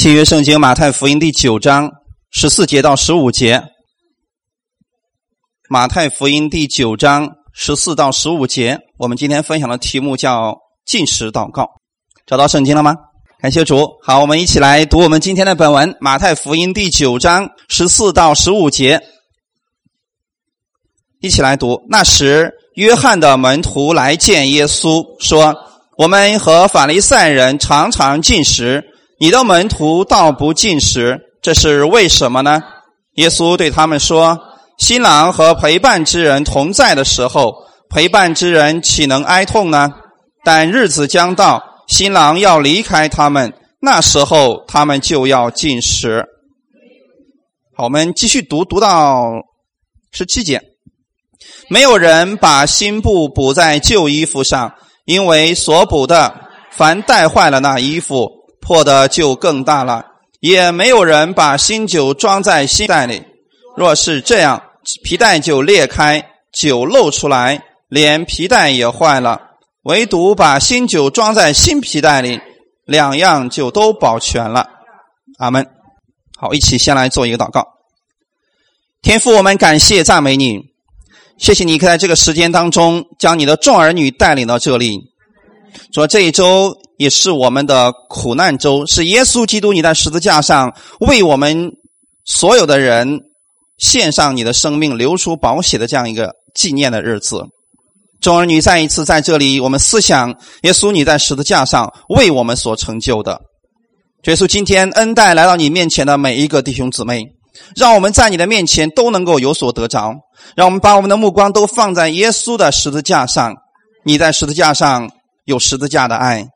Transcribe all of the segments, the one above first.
新约圣经马太福音第九章十四节到十五节。马太福音第九章十四到十五节，我们今天分享的题目叫进食祷告。找到圣经了吗？感谢主。好，我们一起来读我们今天的本文：马太福音第九章十四到十五节。一起来读。那时，约翰的门徒来见耶稣，说：“我们和法利赛人常常进食。”你的门徒倒不进食，这是为什么呢？耶稣对他们说：“新郎和陪伴之人同在的时候，陪伴之人岂能哀痛呢？但日子将到，新郎要离开他们，那时候他们就要进食。”好，我们继续读，读到十七节。没有人把新布补在旧衣服上，因为所补的，凡带坏了那衣服。破的就更大了，也没有人把新酒装在新袋里。若是这样，皮带就裂开，酒漏出来，连皮带也坏了。唯独把新酒装在新皮带里，两样就都保全了。阿门。好，一起先来做一个祷告。天父，我们感谢赞美你，谢谢你在这个时间当中将你的众儿女带领到这里。说这一周。也是我们的苦难周，是耶稣基督你在十字架上为我们所有的人献上你的生命、流出宝血的这样一个纪念的日子。众儿女再一次在这里，我们思想耶稣你在十字架上为我们所成就的。耶稣今天恩待来到你面前的每一个弟兄姊妹，让我们在你的面前都能够有所得着。让我们把我们的目光都放在耶稣的十字架上，你在十字架上有十字架的爱。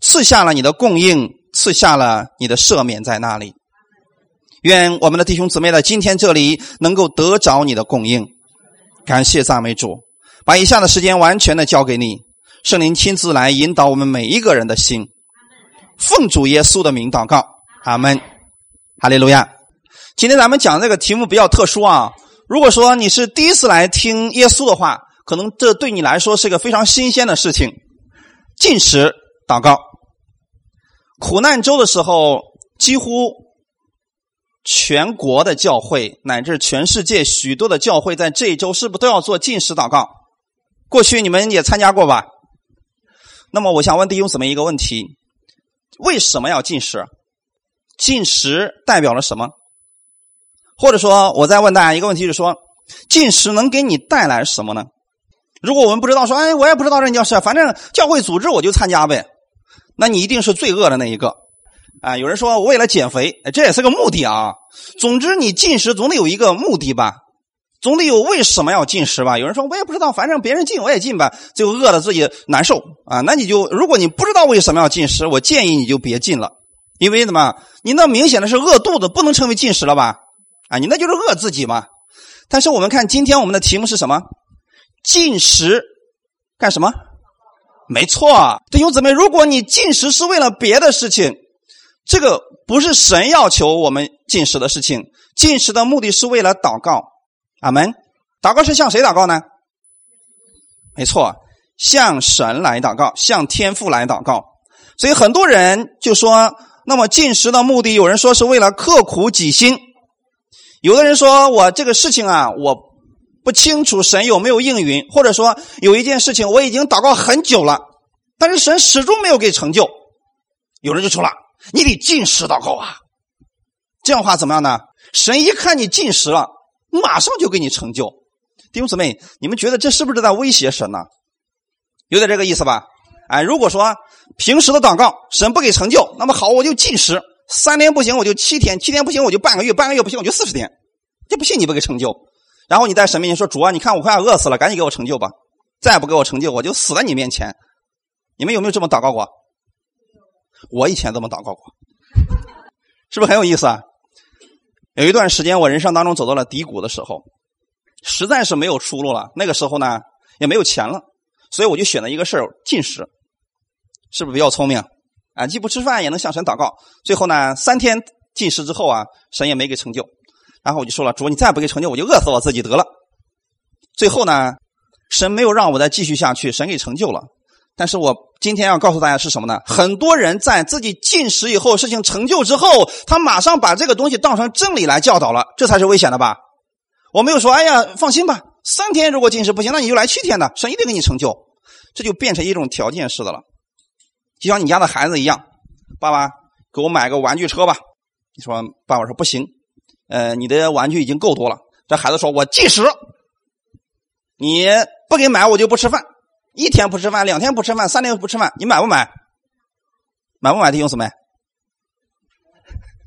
赐下了你的供应，赐下了你的赦免，在那里。愿我们的弟兄姊妹在今天这里能够得着你的供应。感谢赞美主，把以下的时间完全的交给你，圣灵亲自来引导我们每一个人的心。奉主耶稣的名祷告，阿门。哈利路亚。今天咱们讲这个题目比较特殊啊。如果说你是第一次来听耶稣的话，可能这对你来说是个非常新鲜的事情。进食祷告。苦难周的时候，几乎全国的教会乃至全世界许多的教会，在这一周是不是都要做禁食祷告？过去你们也参加过吧？那么，我想问弟兄姊妹一个问题：为什么要禁食？禁食代表了什么？或者说，我再问大家一个问题，就是说，禁食能给你带来什么呢？如果我们不知道，说，哎，我也不知道这件事，反正教会组织我就参加呗。那你一定是罪恶的那一个，啊！有人说我为了减肥，这也是个目的啊。总之，你进食总得有一个目的吧，总得有为什么要进食吧。有人说我也不知道，反正别人进我也进吧，就饿的自己难受啊。那你就如果你不知道为什么要进食，我建议你就别进了，因为什么？你那明显的是饿肚子，不能称为进食了吧？啊，你那就是饿自己嘛。但是我们看今天我们的题目是什么？进食干什么？没错，弟兄姊妹，如果你进食是为了别的事情，这个不是神要求我们进食的事情。进食的目的是为了祷告，阿门。祷告是向谁祷告呢？没错，向神来祷告，向天父来祷告。所以很多人就说，那么进食的目的，有人说是为了刻苦己心，有的人说我这个事情啊，我。不清楚神有没有应允，或者说有一件事情我已经祷告很久了，但是神始终没有给成就。有人就说了：“你得进食祷告啊！”这样的话怎么样呢？神一看你进食了，马上就给你成就。弟兄姊妹，你们觉得这是不是在威胁神呢？有点这个意思吧？哎，如果说平时的祷告神不给成就，那么好，我就进食，三天不行我就七天，七天不行我就半个月，半个月不行我就四十天，就不信你不给成就。然后你在神面前说：“主啊，你看我快要饿死了，赶紧给我成就吧！再不给我成就，我就死在你面前。”你们有没有这么祷告过？我以前这么祷告过，是不是很有意思啊？有一段时间，我人生当中走到了低谷的时候，实在是没有出路了。那个时候呢，也没有钱了，所以我就选了一个事儿——进食。是不是比较聪明？啊，既不吃饭，也能向神祷告。最后呢，三天进食之后啊，神也没给成就。然后我就说了，主，你再不给成就，我就饿死我自己得了。最后呢，神没有让我再继续下去，神给成就了。但是我今天要告诉大家是什么呢？很多人在自己进食以后，事情成就之后，他马上把这个东西当成真理来教导了，这才是危险的吧？我没有说，哎呀，放心吧，三天如果进食不行，那你就来七天的，神一定给你成就。这就变成一种条件式的了，就像你家的孩子一样，爸爸给我买个玩具车吧。你说爸爸说不行，呃，你的玩具已经够多了。这孩子说我计时，你不给买我就不吃饭。一天不吃饭，两天不吃饭，三天不吃饭，你买不买？买不买？弟兄姊妹，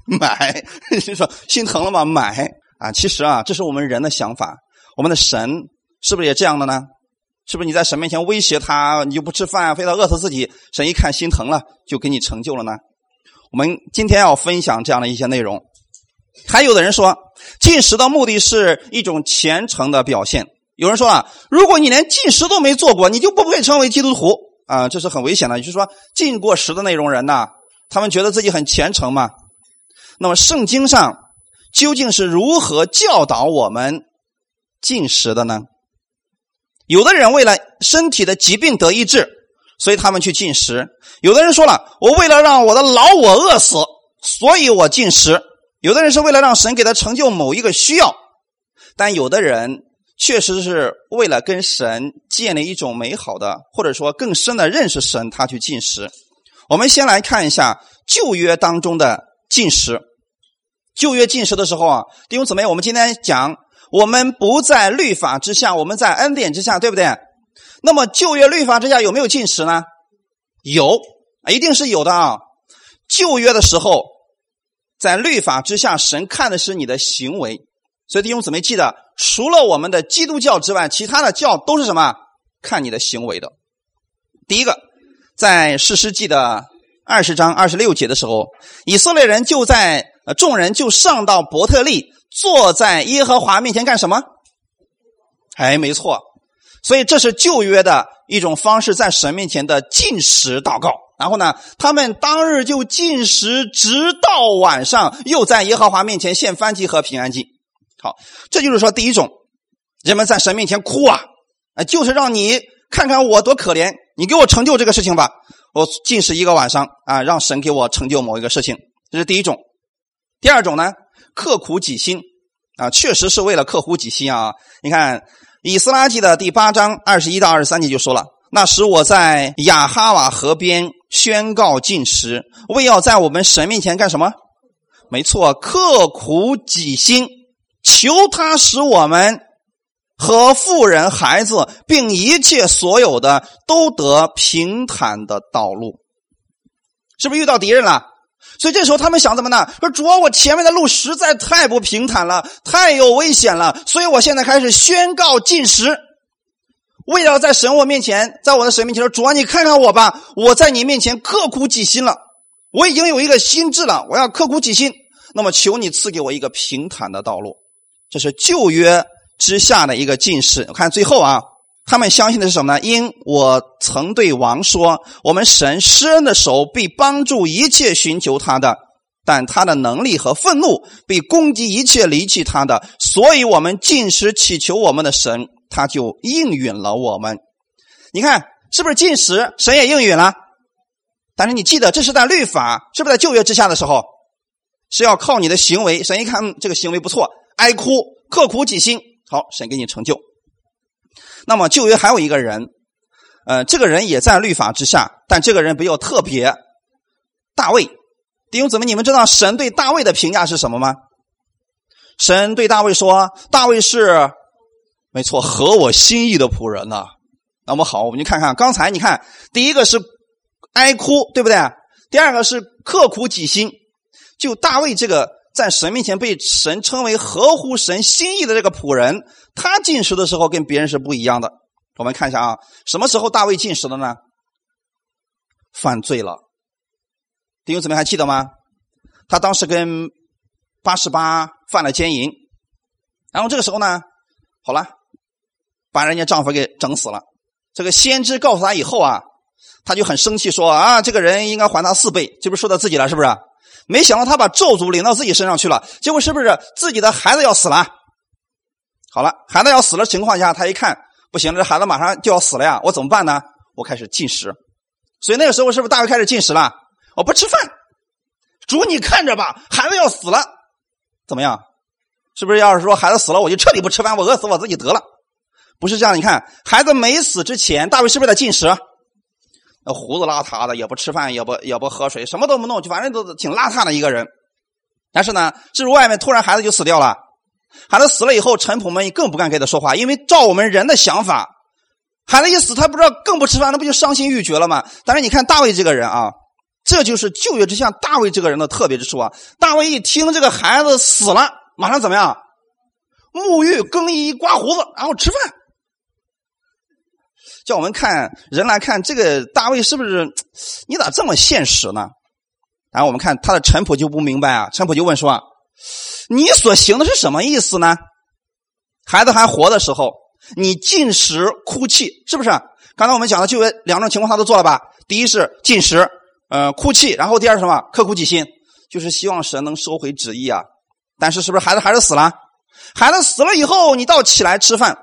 买。你说心疼了吗？买啊！其实啊，这是我们人的想法。我们的神是不是也这样的呢？是不是你在神面前威胁他，你就不吃饭，非得饿死自己？神一看心疼了，就给你成就了呢？我们今天要分享这样的一些内容。还有的人说，进食的目的是一种虔诚的表现。有人说啊，如果你连进食都没做过，你就不配称为基督徒啊，这是很危险的。也就是说，进过食的那种人呢，他们觉得自己很虔诚嘛。那么，圣经上究竟是如何教导我们进食的呢？有的人为了身体的疾病得医治，所以他们去进食；有的人说了，我为了让我的老我饿死，所以我进食；有的人是为了让神给他成就某一个需要，但有的人。确实是为了跟神建立一种美好的，或者说更深的认识神，他去进食。我们先来看一下旧约当中的进食。旧约进食的时候啊，弟兄姊妹，我们今天讲，我们不在律法之下，我们在恩典之下，对不对？那么旧约律法之下有没有进食呢？有，一定是有的啊。旧约的时候，在律法之下，神看的是你的行为。所以弟兄姊妹记得，除了我们的基督教之外，其他的教都是什么？看你的行为的。第一个，在士师记的二十章二十六节的时候，以色列人就在呃众人就上到伯特利，坐在耶和华面前干什么？哎，没错。所以这是旧约的一种方式，在神面前的进食祷告。然后呢，他们当日就进食，直到晚上，又在耶和华面前献燔祭和平安祭。好，这就是说，第一种，人们在神面前哭啊，啊，就是让你看看我多可怜，你给我成就这个事情吧。我进食一个晚上啊，让神给我成就某一个事情，这是第一种。第二种呢，刻苦己心啊，确实是为了刻苦己心啊。你看《以斯拉记》的第八章二十一到二十三节就说了：“那时我在亚哈瓦河边宣告禁食，为要在我们神面前干什么？没错，刻苦己心。”求他使我们和富人、孩子，并一切所有的都得平坦的道路，是不是遇到敌人了？所以这时候他们想怎么呢？说主啊，我前面的路实在太不平坦了，太有危险了，所以我现在开始宣告禁食，为了在神我面前，在我的神面前说，主啊，你看看我吧，我在你面前刻苦己心了，我已经有一个心智了，我要刻苦己心，那么求你赐给我一个平坦的道路。这是旧约之下的一个进士。看最后啊，他们相信的是什么呢？因我曾对王说：“我们神施恩的手必帮助一切寻求他的，但他的能力和愤怒必攻击一切离弃他的。所以，我们进食祈求我们的神，他就应允了我们。你看，是不是进食，神也应允了？但是你记得，这是在律法，是不是在旧约之下的时候，是要靠你的行为。神一看这个行为不错。哀哭，刻苦己心，好，神给你成就。那么旧约还有一个人，呃，这个人也在律法之下，但这个人比较特别。大卫，弟兄姊妹，你们知道神对大卫的评价是什么吗？神对大卫说：“大卫是，没错，合我心意的仆人呐。”那么好，我们就看看刚才，你看第一个是哀哭，对不对？第二个是刻苦己心。就大卫这个。在神面前被神称为合乎神心意的这个仆人，他进食的时候跟别人是不一样的。我们看一下啊，什么时候大卫进食的呢？犯罪了，弟兄姊妹还记得吗？他当时跟八十八犯了奸淫，然后这个时候呢，好了，把人家丈夫给整死了。这个先知告诉他以后啊，他就很生气，说啊，这个人应该还他四倍，这不说到自己了，是不是？没想到他把咒诅领到自己身上去了，结果是不是自己的孩子要死了？好了，孩子要死了情况下，他一看不行，这孩子马上就要死了呀，我怎么办呢？我开始进食。所以那个时候是不是大卫开始进食了？我不吃饭，主你看着吧，孩子要死了，怎么样？是不是要是说孩子死了，我就彻底不吃饭，我饿死我自己得了？不是这样，你看孩子没死之前，大卫是不是在进食？那胡子邋遢的，也不吃饭，也不也不喝水，什么都不弄，就反正都挺邋遢的一个人。但是呢，这是外面突然孩子就死掉了？孩子死了以后，臣仆们更不敢跟他说话，因为照我们人的想法，孩子一死，他不知道更不吃饭，那不就伤心欲绝了吗？但是你看大卫这个人啊，这就是旧约之下大卫这个人的特别之处啊。大卫一听这个孩子死了，马上怎么样？沐浴、更衣、刮胡子，然后吃饭。叫我们看人来看这个大卫是不是？你咋这么现实呢？然后我们看他的臣仆就不明白啊，臣仆就问说：“你所行的是什么意思呢？孩子还活的时候，你进食哭泣，是不是？刚才我们讲的就有两种情况，他都做了吧？第一是进食，呃，哭泣；然后第二是什么？刻苦己心，就是希望神能收回旨意啊。但是是不是孩子还是死了？孩子死了以后，你倒起来吃饭。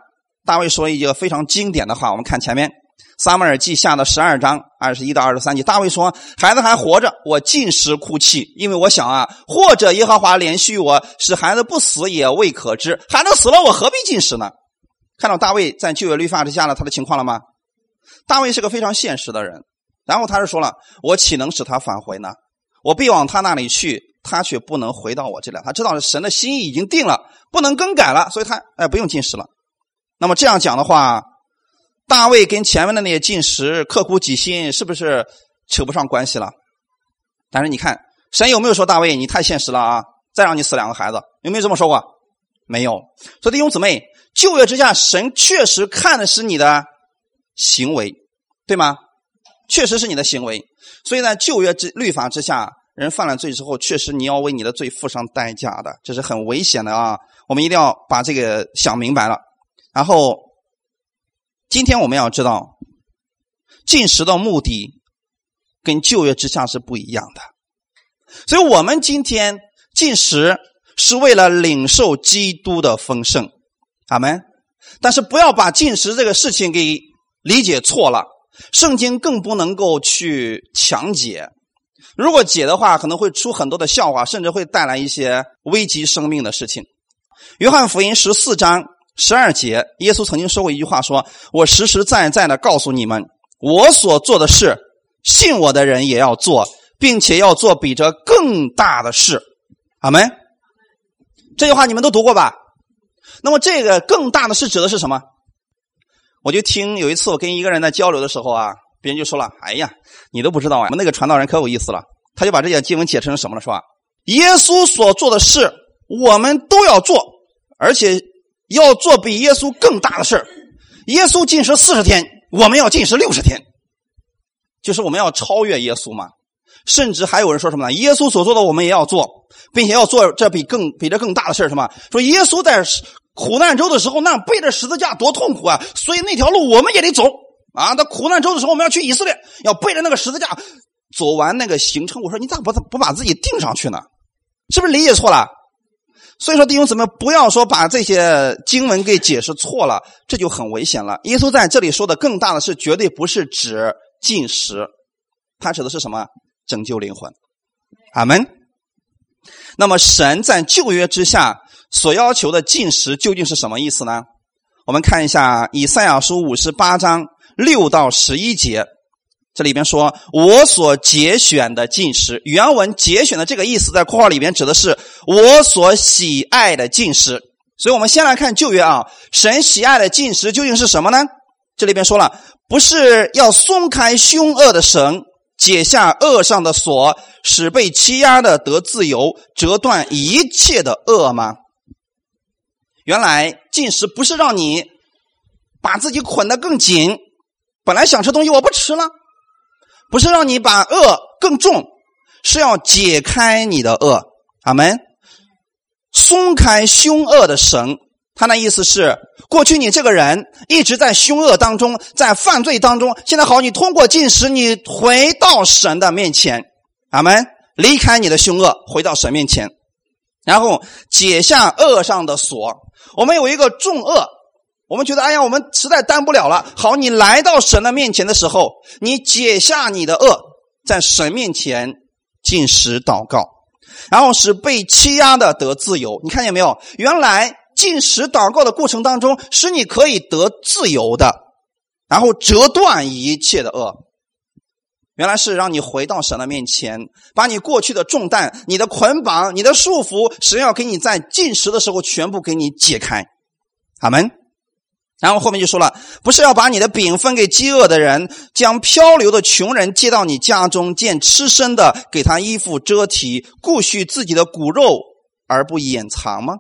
大卫说一句非常经典的话，我们看前面。”撒母耳记下的十二章二十一到二十三节，大卫说：“孩子还活着，我进食哭泣，因为我想啊，或者耶和华连续我，使孩子不死也未可知。孩子死了，我何必进食呢？”看到大卫在旧约律法之下的他的情况了吗？大卫是个非常现实的人，然后他是说了：“我岂能使他返回呢？我必往他那里去，他却不能回到我这里。他知道神的心意已经定了，不能更改了，所以他哎不用进食了。那么这样讲的话。”大卫跟前面的那些进食、刻苦己心，是不是扯不上关系了？但是你看，神有没有说大卫你太现实了啊？再让你死两个孩子，有没有这么说过？没有。所以弟兄姊妹，旧约之下，神确实看的是你的行为，对吗？确实是你的行为。所以在旧约之律法之下，人犯了罪之后，确实你要为你的罪付上代价的，这是很危险的啊！我们一定要把这个想明白了，然后。今天我们要知道，进食的目的跟旧约之下是不一样的，所以我们今天进食是为了领受基督的丰盛，阿门。但是不要把进食这个事情给理解错了，圣经更不能够去强解，如果解的话，可能会出很多的笑话，甚至会带来一些危及生命的事情。约翰福音十四章。十二节，耶稣曾经说过一句话：“说我实实在在的告诉你们，我所做的事，信我的人也要做，并且要做比这更大的事。”阿门。这句话你们都读过吧？那么这个更大的事指的是什么？我就听有一次我跟一个人在交流的时候啊，别人就说了：“哎呀，你都不知道啊，我们那个传道人可有意思了。”他就把这些经文解释成什么了？是吧？耶稣所做的事，我们都要做，而且。要做比耶稣更大的事耶稣进食四十天，我们要进食六十天，就是我们要超越耶稣嘛。甚至还有人说什么呢？耶稣所做的我们也要做，并且要做这比更比这更大的事什么？说耶稣在苦难周的时候，那背着十字架多痛苦啊！所以那条路我们也得走啊！那苦难周的时候，我们要去以色列，要背着那个十字架走完那个行程。我说你咋不不把自己定上去呢？是不是理解错了？所以说弟兄姊妹，不要说把这些经文给解释错了，这就很危险了。耶稣在这里说的更大的是，绝对不是指进食，他指的是什么？拯救灵魂。阿门。那么神在旧约之下所要求的进食究竟是什么意思呢？我们看一下以赛亚书五十八章六到十一节。这里边说，我所节选的进食，原文节选的这个意思，在括号里边指的是我所喜爱的进食。所以，我们先来看旧约啊，神喜爱的进食究竟是什么呢？这里边说了，不是要松开凶恶的绳，解下恶上的锁，使被欺压的得自由，折断一切的恶吗？原来进食不是让你把自己捆得更紧，本来想吃东西我不吃了。不是让你把恶更重，是要解开你的恶，阿门。松开凶恶的绳，他那意思是，过去你这个人一直在凶恶当中，在犯罪当中，现在好，你通过进食，你回到神的面前，阿门。离开你的凶恶，回到神面前，然后解下恶上的锁。我们有一个重恶，我们觉得，哎呀，我们实在担不了了。好，你来到神的面前的时候，你解下你的恶，在神面前进食祷告，然后使被欺压的得自由。你看见没有？原来进食祷告的过程当中，使你可以得自由的，然后折断一切的恶。原来是让你回到神的面前，把你过去的重担、你的捆绑、你的束缚，神要给你在进食的时候全部给你解开。阿门。然后后面就说了，不是要把你的饼分给饥饿的人，将漂流的穷人接到你家中，见吃生的给他衣服遮体，顾恤自己的骨肉而不掩藏吗？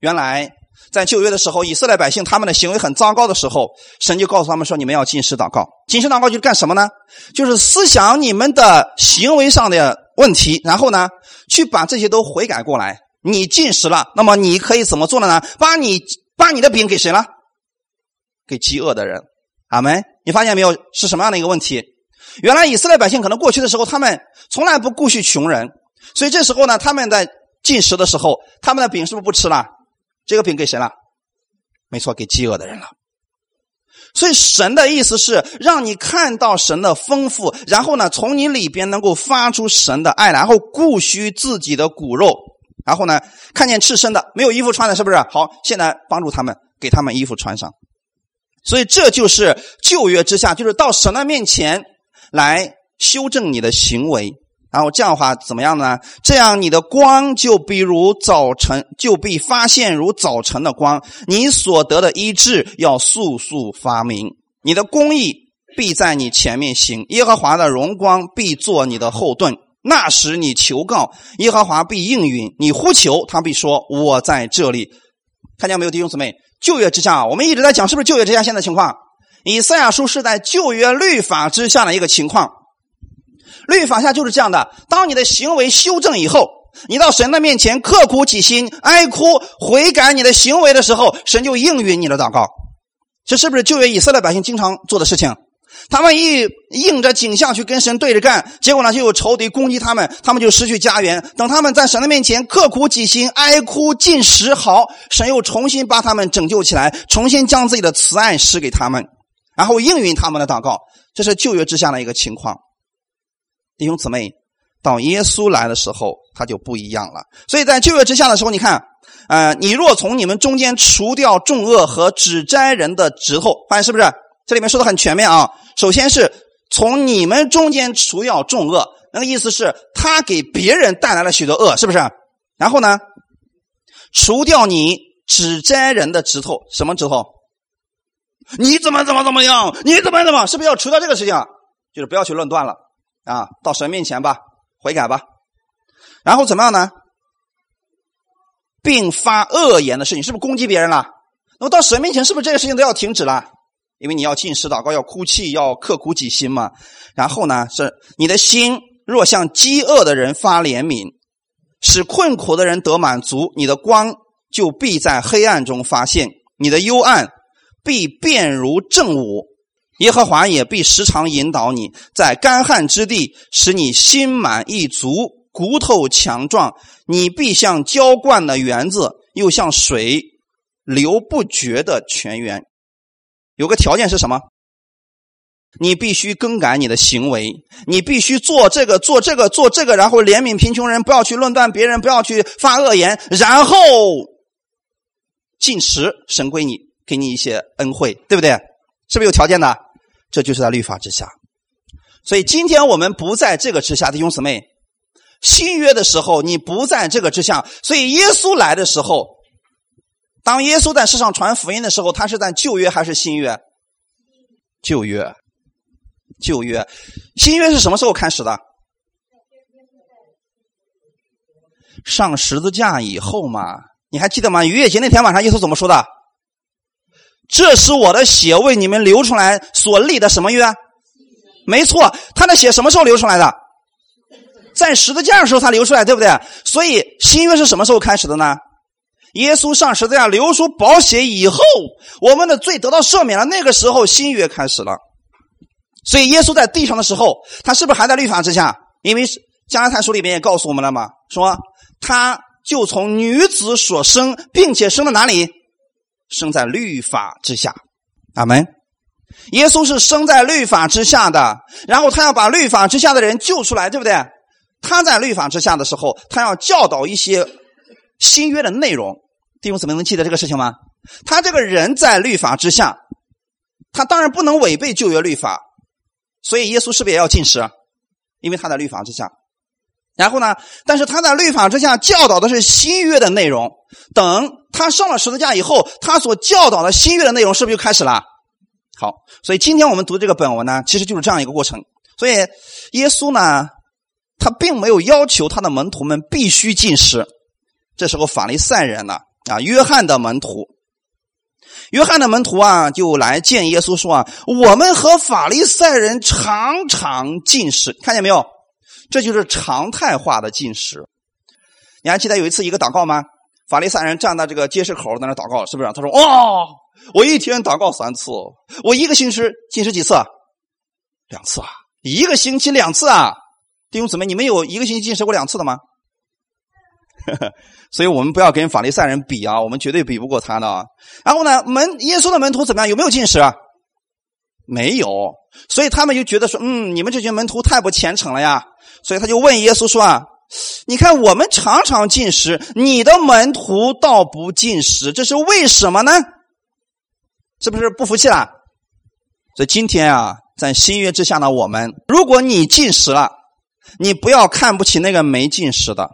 原来在旧约的时候，以色列百姓他们的行为很糟糕的时候，神就告诉他们说：你们要进食祷告。进食祷告就是干什么呢？就是思想你们的行为上的问题，然后呢，去把这些都悔改过来。你进食了，那么你可以怎么做呢？把你把你的饼给谁了？给饥饿的人，阿门。你发现没有？是什么样的一个问题？原来以色列百姓可能过去的时候，他们从来不顾恤穷人，所以这时候呢，他们在进食的时候，他们的饼是不是不吃了？这个饼给谁了？没错，给饥饿的人了。所以神的意思是让你看到神的丰富，然后呢，从你里边能够发出神的爱，然后顾恤自己的骨肉，然后呢，看见赤身的没有衣服穿的，是不是？好，现在帮助他们，给他们衣服穿上。所以这就是旧约之下，就是到神的面前来修正你的行为，然后这样的话怎么样呢？这样你的光就比如早晨就被发现如早晨的光，你所得的医治要速速发明，你的公义必在你前面行，耶和华的荣光必做你的后盾。那时你求告耶和华必应允，你呼求他必说我在这里。看见没有，弟兄姊妹？旧约之下，我们一直在讲，是不是旧约之下现在情况？以赛亚书是在旧约律法之下的一个情况。律法下就是这样的：当你的行为修正以后，你到神的面前刻苦己心、哀哭悔改你的行为的时候，神就应允你的祷告。这是不是旧约以色列百姓经常做的事情？他们一应着景象去跟神对着干，结果呢就有仇敌攻击他们，他们就失去家园。等他们在神的面前刻苦己心、哀哭尽食，好，神又重新把他们拯救起来，重新将自己的慈爱施给他们，然后应允他们的祷告。这是旧约之下的一个情况。弟兄姊妹，到耶稣来的时候，他就不一样了。所以在旧约之下的时候，你看，呃，你若从你们中间除掉众恶和指摘人的指头，发现是不是？这里面说的很全面啊。首先是从你们中间除掉众恶，那个意思是他给别人带来了许多恶，是不是？然后呢，除掉你指摘人的指头，什么指头？你怎么怎么怎么样？你怎么怎么？是不是要除掉这个事情？就是不要去论断了啊！到神面前吧，悔改吧。然后怎么样呢？并发恶言的事情，是不是攻击别人了？那么到神面前，是不是这个事情都要停止了？因为你要进食祷告，要哭泣，要刻苦己心嘛。然后呢，是你的心若向饥饿的人发怜悯，使困苦的人得满足，你的光就必在黑暗中发现，你的幽暗必变如正午。耶和华也必时常引导你，在干旱之地，使你心满意足，骨头强壮。你必像浇灌的园子，又像水流不绝的泉源。有个条件是什么？你必须更改你的行为，你必须做这个，做这个，做这个，然后怜悯贫穷人，不要去论断别人，不要去发恶言，然后进食，神归你，给你一些恩惠，对不对？是不是有条件的？这就是在律法之下。所以今天我们不在这个之下，弟兄姊妹，新约的时候你不在这个之下，所以耶稣来的时候。当耶稣在世上传福音的时候，他是在旧约还是新约？旧约，旧约，新约是什么时候开始的？上十字架以后嘛？你还记得吗？逾越节那天晚上，耶稣怎么说的？这是我的血为你们流出来所立的什么约？没错，他的血什么时候流出来的？在十字架的时候他流出来，对不对？所以新约是什么时候开始的呢？耶稣上十字架流出宝血以后，我们的罪得到赦免了。那个时候新约开始了。所以耶稣在地上的时候，他是不是还在律法之下？因为加拉太书里面也告诉我们了嘛，说他就从女子所生，并且生在哪里？生在律法之下。阿门。耶稣是生在律法之下的，然后他要把律法之下的人救出来，对不对？他在律法之下的时候，他要教导一些新约的内容。弟兄姊妹能记得这个事情吗？他这个人在律法之下，他当然不能违背旧约律法，所以耶稣是不是也要进食？因为他在律法之下。然后呢？但是他在律法之下教导的是新约的内容。等他上了十字架以后，他所教导的新约的内容是不是就开始了？好，所以今天我们读这个本文呢，其实就是这样一个过程。所以耶稣呢，他并没有要求他的门徒们必须进食。这时候法利赛人呢，啊，约翰的门徒，约翰的门徒啊，就来见耶稣说啊，我们和法利赛人常常进食，看见没有？这就是常态化的进食。你还记得有一次一个祷告吗？法利赛人站在这个街市口在那祷告，是不是？他说：“哇，我一天祷告三次，我一个星期进食几次？两次啊！一个星期两次啊！弟兄姊妹，你们有一个星期进食过两次的吗？所以我们不要跟法利赛人比啊，我们绝对比不过他的啊。然后呢，门耶稣的门徒怎么样？有没有进食啊？没有。所以他们就觉得说：嗯，你们这群门徒太不虔诚了呀。所以他就问耶稣说：啊。”你看，我们常常进食，你的门徒倒不进食，这是为什么呢？是不是不服气了？所以今天啊，在新约之下呢，我们如果你进食了，你不要看不起那个没进食的，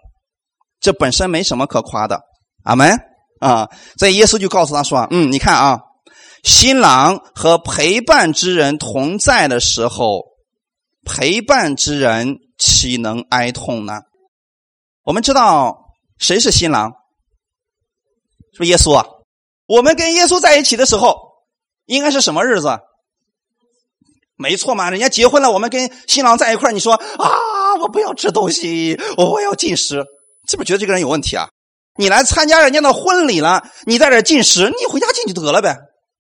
这本身没什么可夸的。阿门啊！所以耶稣就告诉他说：“嗯，你看啊，新郎和陪伴之人同在的时候，陪伴之人岂能哀痛呢？”我们知道谁是新郎？是不是耶稣啊？我们跟耶稣在一起的时候，应该是什么日子？没错嘛，人家结婚了，我们跟新郎在一块你说啊，我不要吃东西，我要进食，是不是觉得这个人有问题啊？你来参加人家的婚礼了，你在这进食，你回家进就得了呗，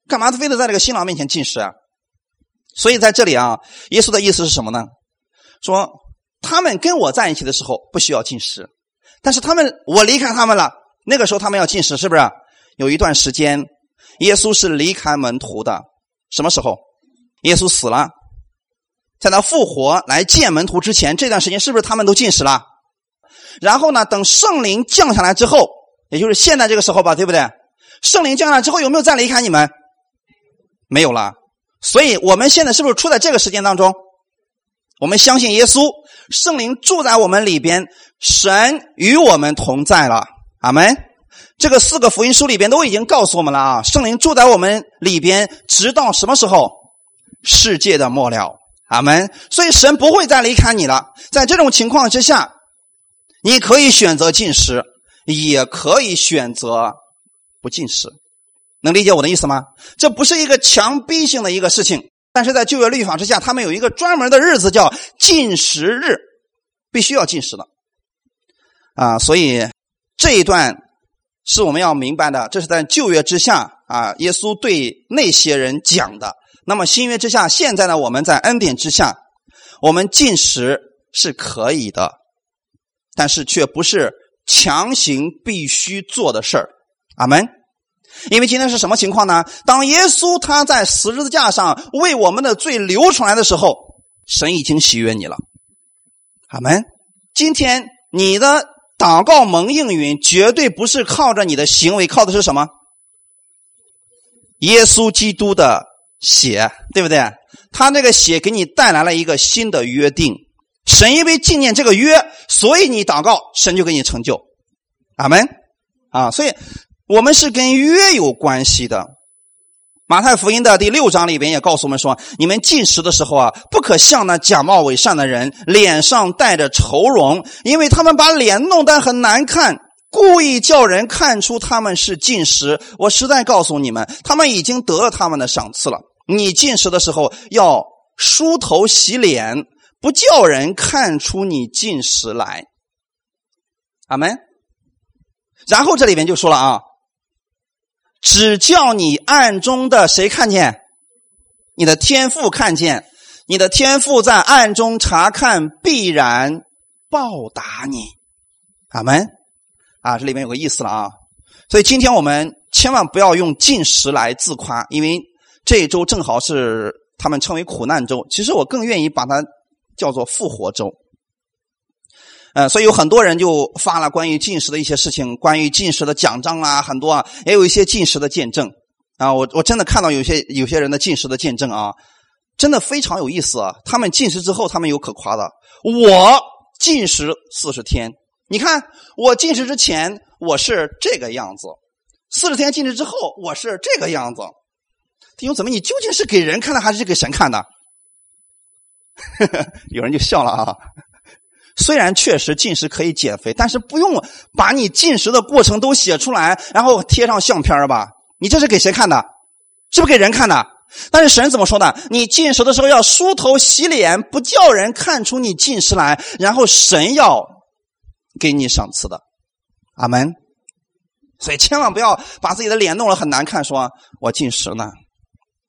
干嘛非得在这个新郎面前进食啊？所以在这里啊，耶稣的意思是什么呢？说他们跟我在一起的时候不需要进食。但是他们，我离开他们了。那个时候他们要进食，是不是？有一段时间，耶稣是离开门徒的。什么时候？耶稣死了，在他复活来见门徒之前，这段时间是不是他们都进食了？然后呢？等圣灵降下来之后，也就是现在这个时候吧，对不对？圣灵降下来之后，有没有再离开你们？没有了。所以我们现在是不是处在这个时间当中？我们相信耶稣，圣灵住在我们里边，神与我们同在了。阿门。这个四个福音书里边都已经告诉我们了啊，圣灵住在我们里边，直到什么时候？世界的末了。阿门。所以神不会再离开你了。在这种情况之下，你可以选择进食，也可以选择不进食。能理解我的意思吗？这不是一个强逼性的一个事情。但是在旧约律法之下，他们有一个专门的日子叫禁食日，必须要禁食的啊。所以这一段是我们要明白的，这是在旧约之下啊，耶稣对那些人讲的。那么新约之下，现在呢，我们在恩典之下，我们禁食是可以的，但是却不是强行必须做的事儿。阿门。因为今天是什么情况呢？当耶稣他在十字架上为我们的罪流出来的时候，神已经喜悦你了。阿门。今天你的祷告蒙应允，绝对不是靠着你的行为，靠的是什么？耶稣基督的血，对不对？他那个血给你带来了一个新的约定。神因为纪念这个约，所以你祷告，神就给你成就。阿门。啊，所以。我们是跟约有关系的。马太福音的第六章里边也告诉我们说：你们进食的时候啊，不可像那假冒伪善的人，脸上带着愁容，因为他们把脸弄得很难看，故意叫人看出他们是进食。我实在告诉你们，他们已经得了他们的赏赐了。你进食的时候要梳头洗脸，不叫人看出你进食来。阿门。然后这里面就说了啊。只叫你暗中的谁看见？你的天父看见，你的天父在暗中查看，必然报答你。阿门。啊，这里面有个意思了啊。所以今天我们千万不要用进食来自夸，因为这一周正好是他们称为苦难周。其实我更愿意把它叫做复活周。呃，所以有很多人就发了关于进食的一些事情，关于进食的奖章啊，很多啊，也有一些进食的见证啊。我我真的看到有些有些人的进食的见证啊，真的非常有意思啊。他们进食之后，他们有可夸的。我进食四十天，你看我进食之前我是这个样子，四十天进食之后我是这个样子。弟兄，怎么你究竟是给人看的还是给神看的？有人就笑了啊。虽然确实进食可以减肥，但是不用把你进食的过程都写出来，然后贴上相片吧？你这是给谁看的？是不是给人看的？但是神怎么说呢？你进食的时候要梳头洗脸，不叫人看出你进食来，然后神要给你赏赐的。阿门。所以千万不要把自己的脸弄得很难看，说我进食呢。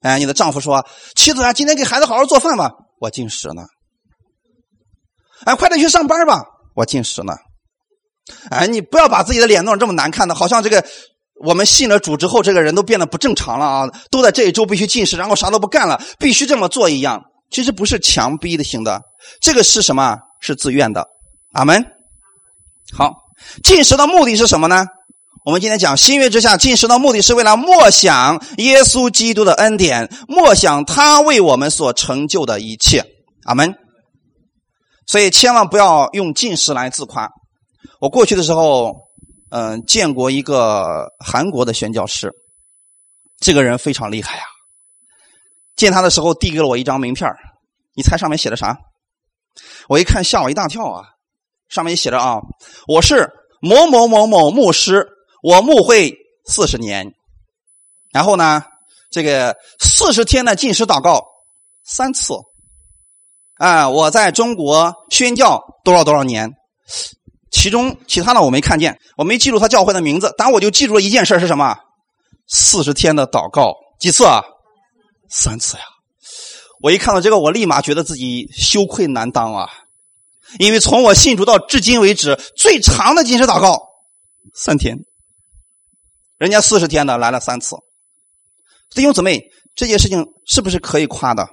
哎，你的丈夫说：“妻子啊，今天给孩子好好做饭吧。”我进食呢。哎，快点去上班吧！我进食呢。哎，你不要把自己的脸弄得这么难看的，好像这个我们信了主之后，这个人都变得不正常了啊！都在这一周必须进食，然后啥都不干了，必须这么做一样。其实不是强逼的行的，这个是什么？是自愿的。阿门。好，进食的目的是什么呢？我们今天讲新月之下进食的目的是为了默想耶稣基督的恩典，默想他为我们所成就的一切。阿门。所以千万不要用进食来自夸。我过去的时候，嗯，见过一个韩国的宣教师，这个人非常厉害啊。见他的时候，递给了我一张名片你猜上面写的啥？我一看，吓我一大跳啊！上面写着啊，我是某某某某牧师，我牧会四十年。然后呢，这个四十天的进食祷告三次。啊，我在中国宣教多少多少年，其中其他的我没看见，我没记住他教会的名字，但我就记住了一件事是什么？四十天的祷告几次啊？三次呀！我一看到这个，我立马觉得自己羞愧难当啊！因为从我信主到至今为止，最长的进食祷告三天，人家四十天的来了三次。弟兄姊妹，这件事情是不是可以夸的？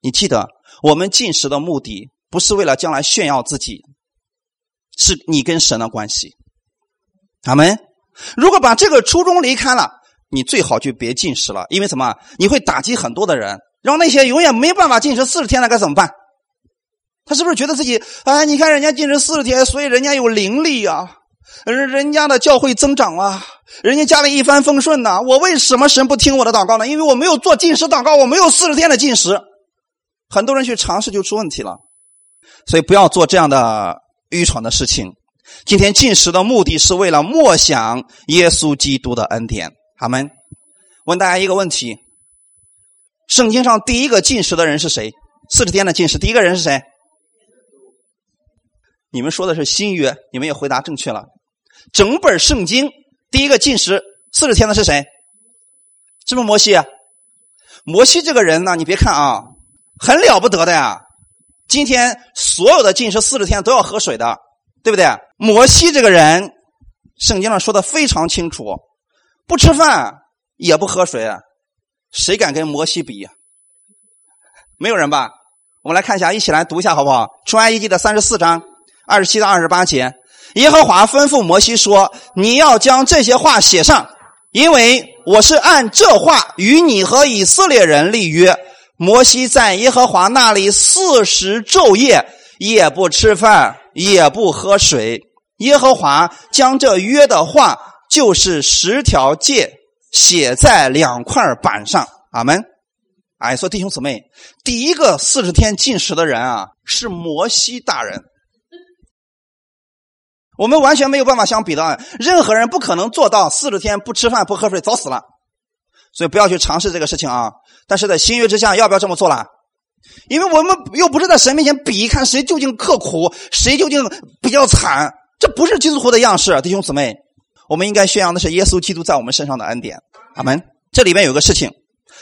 你记得？我们进食的目的不是为了将来炫耀自己，是你跟神的关系。阿门。如果把这个初衷离开了，你最好就别进食了，因为什么？你会打击很多的人，让那些永远没办法进食四十天的该怎么办？他是不是觉得自己哎，你看人家进食四十天，所以人家有灵力啊，人人家的教会增长啊，人家家里一帆风顺呐。我为什么神不听我的祷告呢？因为我没有做进食祷告，我没有四十天的进食。很多人去尝试就出问题了，所以不要做这样的愚蠢的事情。今天进食的目的是为了默想耶稣基督的恩典。阿门。问大家一个问题：圣经上第一个进食的人是谁？四十天的进食，第一个人是谁？你们说的是新约，你们也回答正确了。整本圣经第一个进食四十天的是谁？是不是摩西？摩西这个人呢？你别看啊。很了不得的呀！今天所有的进食四十天都要喝水的，对不对？摩西这个人，圣经上说的非常清楚，不吃饭也不喝水，谁敢跟摩西比？没有人吧？我们来看一下，一起来读一下好不好？出埃及记的三十四章二十七到二十八节，耶和华吩咐摩西说：“你要将这些话写上，因为我是按这话与你和以色列人立约。”摩西在耶和华那里四十昼夜，也不吃饭，也不喝水。耶和华将这约的话，就是十条诫，写在两块板上。阿门。哎，说弟兄姊妹，第一个四十天禁食的人啊，是摩西大人。我们完全没有办法相比的，任何人不可能做到四十天不吃饭不喝水，早死了。所以不要去尝试这个事情啊！但是在新约之下，要不要这么做了？因为我们又不是在神面前比，看谁究竟刻苦，谁究竟比较惨。这不是基督徒的样式，弟兄姊妹。我们应该宣扬的是耶稣基督在我们身上的恩典。阿门。这里面有个事情，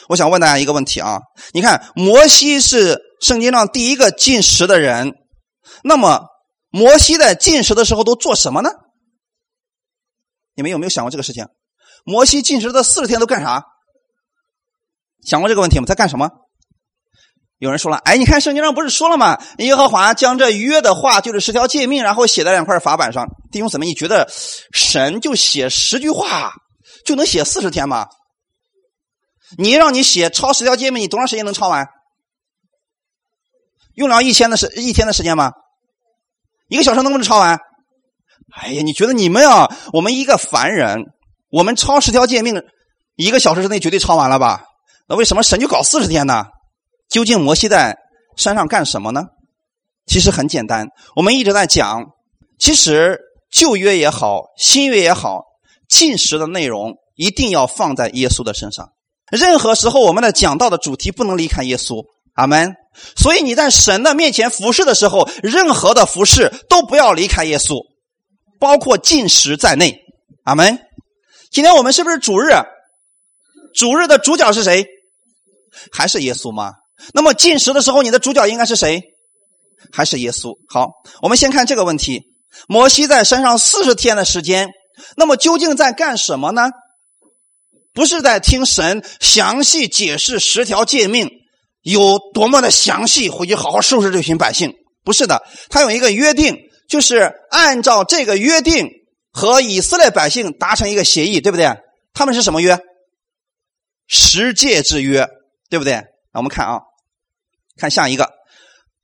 我想问大家一个问题啊！你看，摩西是圣经上第一个进食的人，那么摩西在进食的时候都做什么呢？你们有没有想过这个事情？摩西进食的四十天都干啥？想过这个问题吗？在干什么？有人说了，哎，你看圣经上不是说了吗？耶和华将这约的话，就是十条诫命，然后写在两块法板上。弟兄姊妹，你觉得神就写十句话就能写四十天吗？你让你写抄十条诫命，你多长时间能抄完？用了一天的时一天的时间吗？一个小时能不能抄完？哎呀，你觉得你们啊，我们一个凡人，我们抄十条诫命，一个小时之内绝对抄完了吧？那为什么神就搞四十天呢？究竟摩西在山上干什么呢？其实很简单，我们一直在讲，其实旧约也好，新约也好，进食的内容一定要放在耶稣的身上。任何时候，我们的讲道的主题不能离开耶稣。阿门。所以你在神的面前服侍的时候，任何的服侍都不要离开耶稣，包括进食在内。阿门。今天我们是不是主日？主日的主角是谁？还是耶稣吗？那么进食的时候，你的主角应该是谁？还是耶稣？好，我们先看这个问题：摩西在山上四十天的时间，那么究竟在干什么呢？不是在听神详细解释十条诫命有多么的详细，回去好好收拾这群百姓。不是的，他有一个约定，就是按照这个约定和以色列百姓达成一个协议，对不对？他们是什么约？十诫之约，对不对？那我们看啊。看下一个，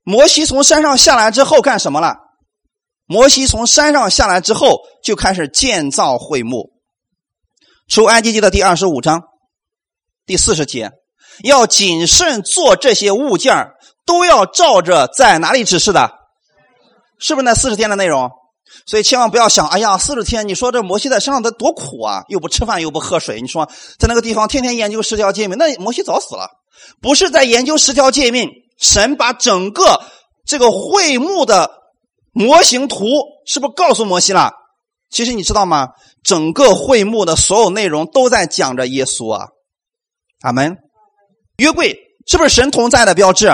摩西从山上下来之后干什么了？摩西从山上下来之后就开始建造会幕。出埃及记的第二十五章第四十节，要谨慎做这些物件都要照着在哪里指示的？是不是那四十天的内容？所以千万不要想，哎呀，四十天，你说这摩西在山上得多苦啊，又不吃饭又不喝水，你说在那个地方天天研究十条诫命，那摩西早死了。不是在研究十条诫命，神把整个这个会幕的模型图，是不是告诉摩西了？其实你知道吗？整个会幕的所有内容都在讲着耶稣啊，阿门。约柜是不是神同在的标志？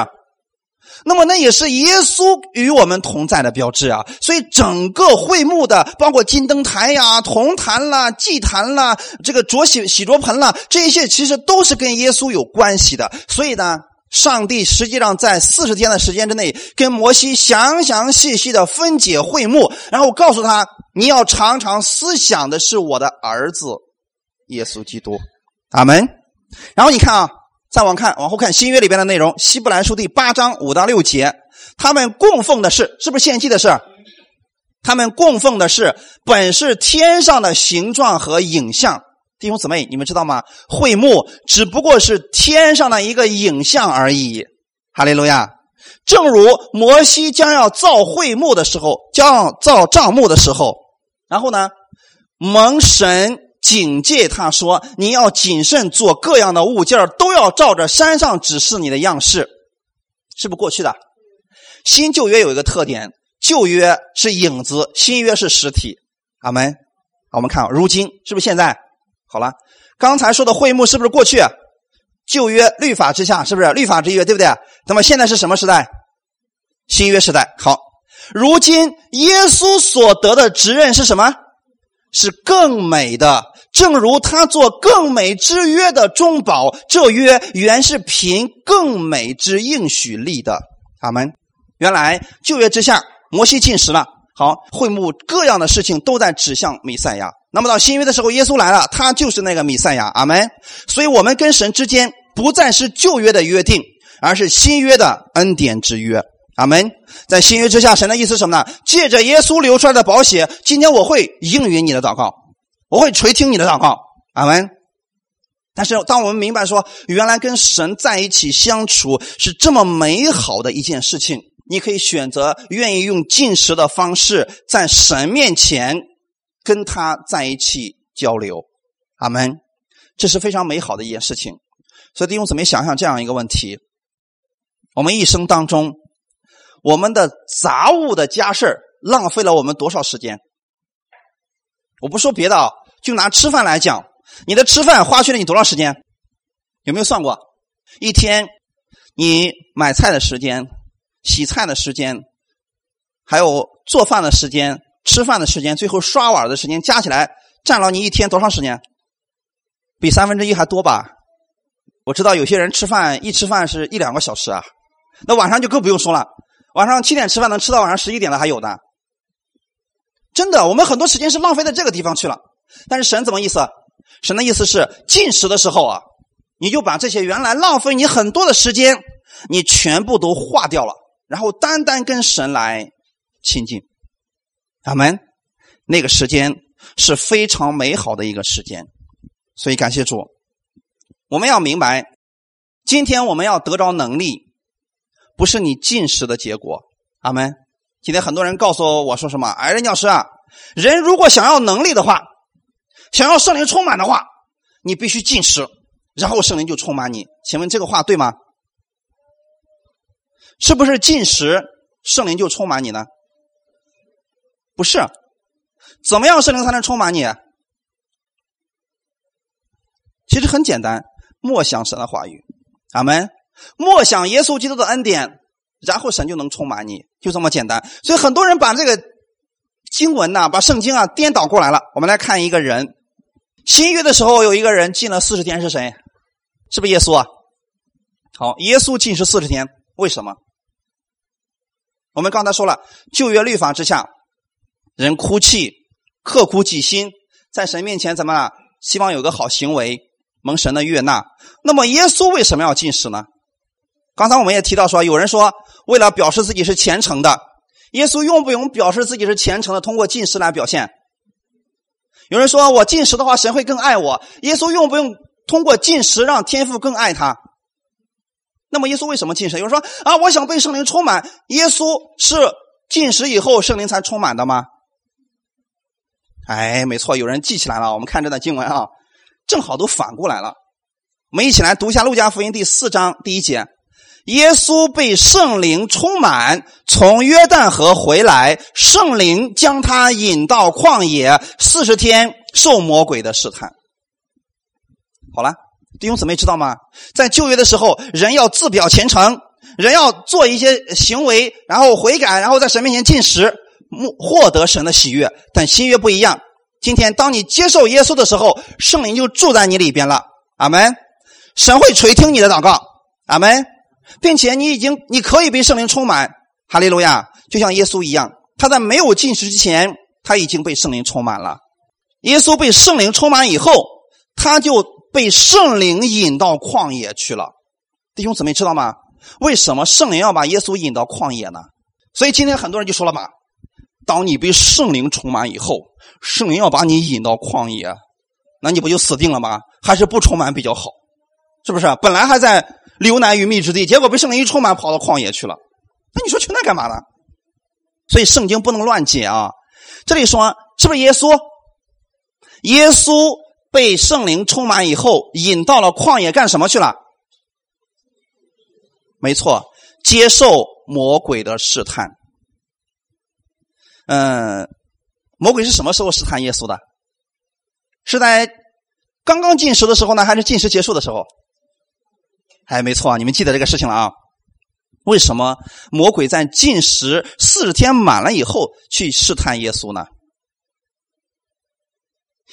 那么那也是耶稣与我们同在的标志啊！所以整个会幕的，包括金灯台呀、铜坛啦、祭坛啦、这个濯洗洗濯盆啦，这一些其实都是跟耶稣有关系的。所以呢，上帝实际上在四十天的时间之内，跟摩西详详细细的分解会幕，然后告诉他：你要常常思想的是我的儿子耶稣基督。阿门。然后你看啊。再往看，往后看新约里边的内容，《希伯来书》第八章五到六节，他们供奉的是是不是献祭的事？他们供奉的是本是天上的形状和影像。弟兄姊妹，你们知道吗？会幕只不过是天上的一个影像而已。哈利路亚！正如摩西将要造会幕的时候，将要造帐幕的时候，然后呢，蒙神。警戒他说：“你要谨慎做各样的物件都要照着山上指示你的样式，是不是过去的？新旧约有一个特点，旧约是影子，新约是实体。阿门。我们看啊，如今是不是现在？好了，刚才说的会幕是不是过去？旧约律法之下，是不是律法之约？对不对？那么现在是什么时代？新约时代。好，如今耶稣所得的职任是什么？是更美的。”正如他做更美之约的中保，这约原是凭更美之应许立的。阿门。原来旧约之下，摩西进食了，好会幕各样的事情都在指向弥赛亚。那么到新约的时候，耶稣来了，他就是那个弥赛亚。阿门。所以，我们跟神之间不再是旧约的约定，而是新约的恩典之约。阿门。在新约之下，神的意思是什么呢？借着耶稣流出来的宝血，今天我会应允你的祷告。我会垂听你的祷告，阿门。但是，当我们明白说，原来跟神在一起相处是这么美好的一件事情，你可以选择愿意用进食的方式，在神面前跟他在一起交流，阿门。这是非常美好的一件事情。所以弟兄姊妹，想想这样一个问题：我们一生当中，我们的杂物的家事浪费了我们多少时间？我不说别的啊。就拿吃饭来讲，你的吃饭花去了你多长时间？有没有算过？一天你买菜的时间、洗菜的时间，还有做饭的时间、吃饭的时间，最后刷碗的时间，加起来占了你一天多长时间？比三分之一还多吧？我知道有些人吃饭一吃饭是一两个小时啊，那晚上就更不用说了，晚上七点吃饭能吃到晚上十一点的还有的。真的，我们很多时间是浪费在这个地方去了。但是神怎么意思？神的意思是进食的时候啊，你就把这些原来浪费你很多的时间，你全部都化掉了，然后单单跟神来亲近。阿门。那个时间是非常美好的一个时间，所以感谢主。我们要明白，今天我们要得着能力，不是你进食的结果。阿门。今天很多人告诉我说什么？哎，任教师啊，人如果想要能力的话，想要圣灵充满的话，你必须进食，然后圣灵就充满你。请问这个话对吗？是不是进食圣灵就充满你呢？不是，怎么样圣灵才能充满你？其实很简单，默想神的话语，阿门。默想耶稣基督的恩典。然后神就能充满你，就这么简单。所以很多人把这个经文呐，把圣经啊颠倒过来了。我们来看一个人，新约的时候有一个人禁了四十天，是谁？是不是耶稣啊？好，耶稣禁食四十天，为什么？我们刚才说了，旧约律法之下，人哭泣、刻苦己心，在神面前怎么了？希望有个好行为，蒙神的悦纳。那么耶稣为什么要禁食呢？刚才我们也提到说，有人说。为了表示自己是虔诚的，耶稣用不用表示自己是虔诚的？通过进食来表现。有人说我进食的话，神会更爱我。耶稣用不用通过进食让天父更爱他？那么耶稣为什么进食？有人说啊，我想被圣灵充满。耶稣是进食以后圣灵才充满的吗？哎，没错，有人记起来了。我们看这段经文啊，正好都反过来了。我们一起来读一下《路加福音》第四章第一节。耶稣被圣灵充满，从约旦河回来，圣灵将他引到旷野，四十天受魔鬼的试探。好了，弟兄姊妹知道吗？在旧约的时候，人要自表虔诚，人要做一些行为，然后悔改，然后在神面前进食，获得神的喜悦。但新约不一样，今天当你接受耶稣的时候，圣灵就住在你里边了。阿门。神会垂听你的祷告。阿门。并且你已经，你可以被圣灵充满，哈利路亚，就像耶稣一样，他在没有进食之前，他已经被圣灵充满了。耶稣被圣灵充满以后，他就被圣灵引到旷野去了。弟兄姊妹知道吗？为什么圣灵要把耶稣引到旷野呢？所以今天很多人就说了嘛：当你被圣灵充满以后，圣灵要把你引到旷野，那你不就死定了吗？还是不充满比较好？是不是？本来还在。流难于密之地，结果被圣灵一充满，跑到旷野去了。那你说去那干嘛呢？所以圣经不能乱解啊！这里说是不是耶稣？耶稣被圣灵充满以后，引到了旷野干什么去了？没错，接受魔鬼的试探。嗯，魔鬼是什么时候试探耶稣的？是在刚刚进食的时候呢，还是进食结束的时候？哎，没错啊，你们记得这个事情了啊？为什么魔鬼在禁食四十天满了以后去试探耶稣呢？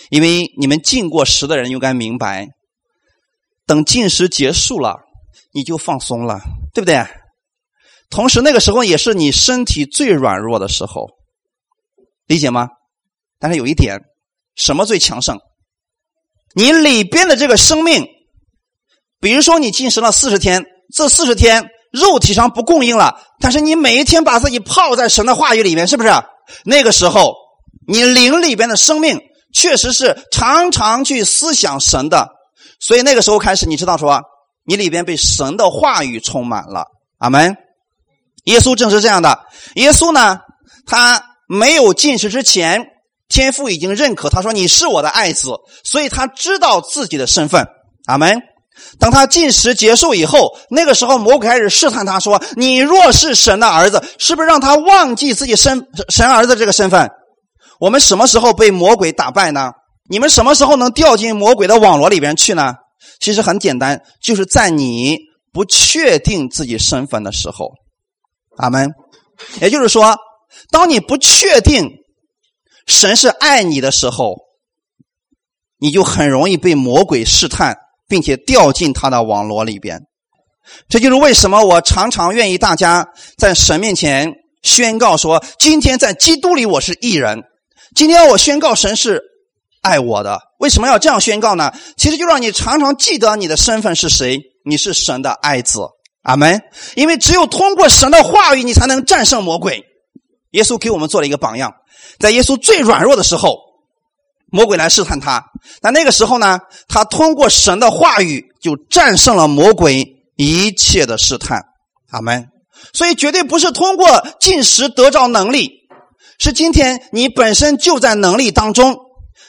因为你们禁过食的人应该明白，等禁食结束了，你就放松了，对不对？同时那个时候也是你身体最软弱的时候，理解吗？但是有一点，什么最强盛？你里边的这个生命。比如说，你进食了四十天，这四十天肉体上不供应了，但是你每一天把自己泡在神的话语里面，是不是？那个时候，你灵里边的生命确实是常常去思想神的，所以那个时候开始，你知道说，你里边被神的话语充满了。阿门。耶稣正是这样的。耶稣呢，他没有进食之前，天父已经认可他说你是我的爱子，所以他知道自己的身份。阿门。当他进食结束以后，那个时候魔鬼开始试探他说：“你若是神的儿子，是不是让他忘记自己身神儿子这个身份？”我们什么时候被魔鬼打败呢？你们什么时候能掉进魔鬼的网络里边去呢？其实很简单，就是在你不确定自己身份的时候。阿门。也就是说，当你不确定神是爱你的时候，你就很容易被魔鬼试探，并且掉进他的网络里边。这就是为什么我常常愿意大家在神面前宣告说：今天在基督里我是义人。今天我宣告神是爱我的。为什么要这样宣告呢？其实就让你常常记得你的身份是谁，你是神的爱子。阿门。因为只有通过神的话语，你才能战胜魔鬼。耶稣给我们做了一个榜样，在耶稣最软弱的时候，魔鬼来试探他，但那个时候呢，他通过神的话语就战胜了魔鬼一切的试探。阿门。所以绝对不是通过进食得着能力，是今天你本身就在能力当中，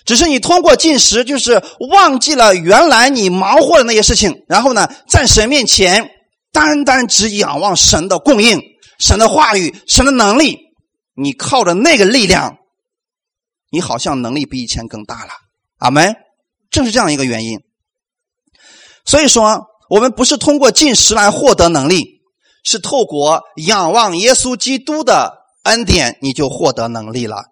只是你通过进食，就是忘记了原来你忙活的那些事情，然后呢，在神面前。单单只仰望神的供应、神的话语、神的能力，你靠着那个力量，你好像能力比以前更大了。阿门。正是这样一个原因。所以说，我们不是通过进食来获得能力，是透过仰望耶稣基督的恩典，你就获得能力了。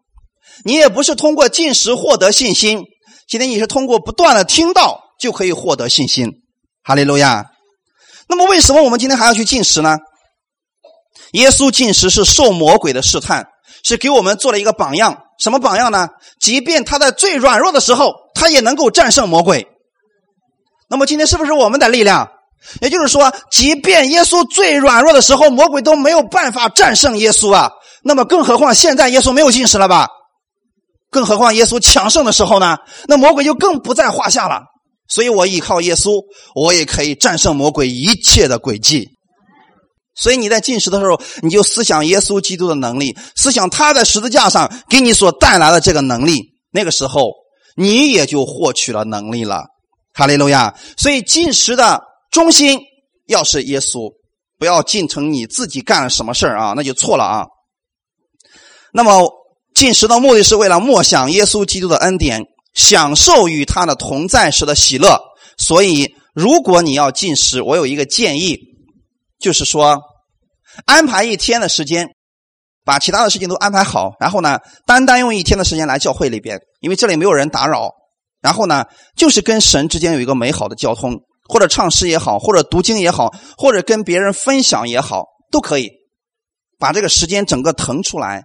你也不是通过进食获得信心，今天你是通过不断的听到就可以获得信心。哈利路亚。那么，为什么我们今天还要去进食呢？耶稣进食是受魔鬼的试探，是给我们做了一个榜样。什么榜样呢？即便他在最软弱的时候，他也能够战胜魔鬼。那么今天是不是我们的力量？也就是说，即便耶稣最软弱的时候，魔鬼都没有办法战胜耶稣啊。那么，更何况现在耶稣没有进食了吧？更何况耶稣强盛的时候呢？那魔鬼就更不在话下了。所以我依靠耶稣，我也可以战胜魔鬼一切的诡计。所以你在进食的时候，你就思想耶稣基督的能力，思想他在十字架上给你所带来的这个能力。那个时候，你也就获取了能力了。哈利路亚！所以进食的中心要是耶稣，不要进成你自己干了什么事啊，那就错了啊。那么进食的目的是为了默想耶稣基督的恩典。享受与他的同在时的喜乐，所以如果你要进食，我有一个建议，就是说安排一天的时间，把其他的事情都安排好，然后呢，单单用一天的时间来教会里边，因为这里没有人打扰，然后呢，就是跟神之间有一个美好的交通，或者唱诗也好，或者读经也好，或者跟别人分享也好，都可以把这个时间整个腾出来。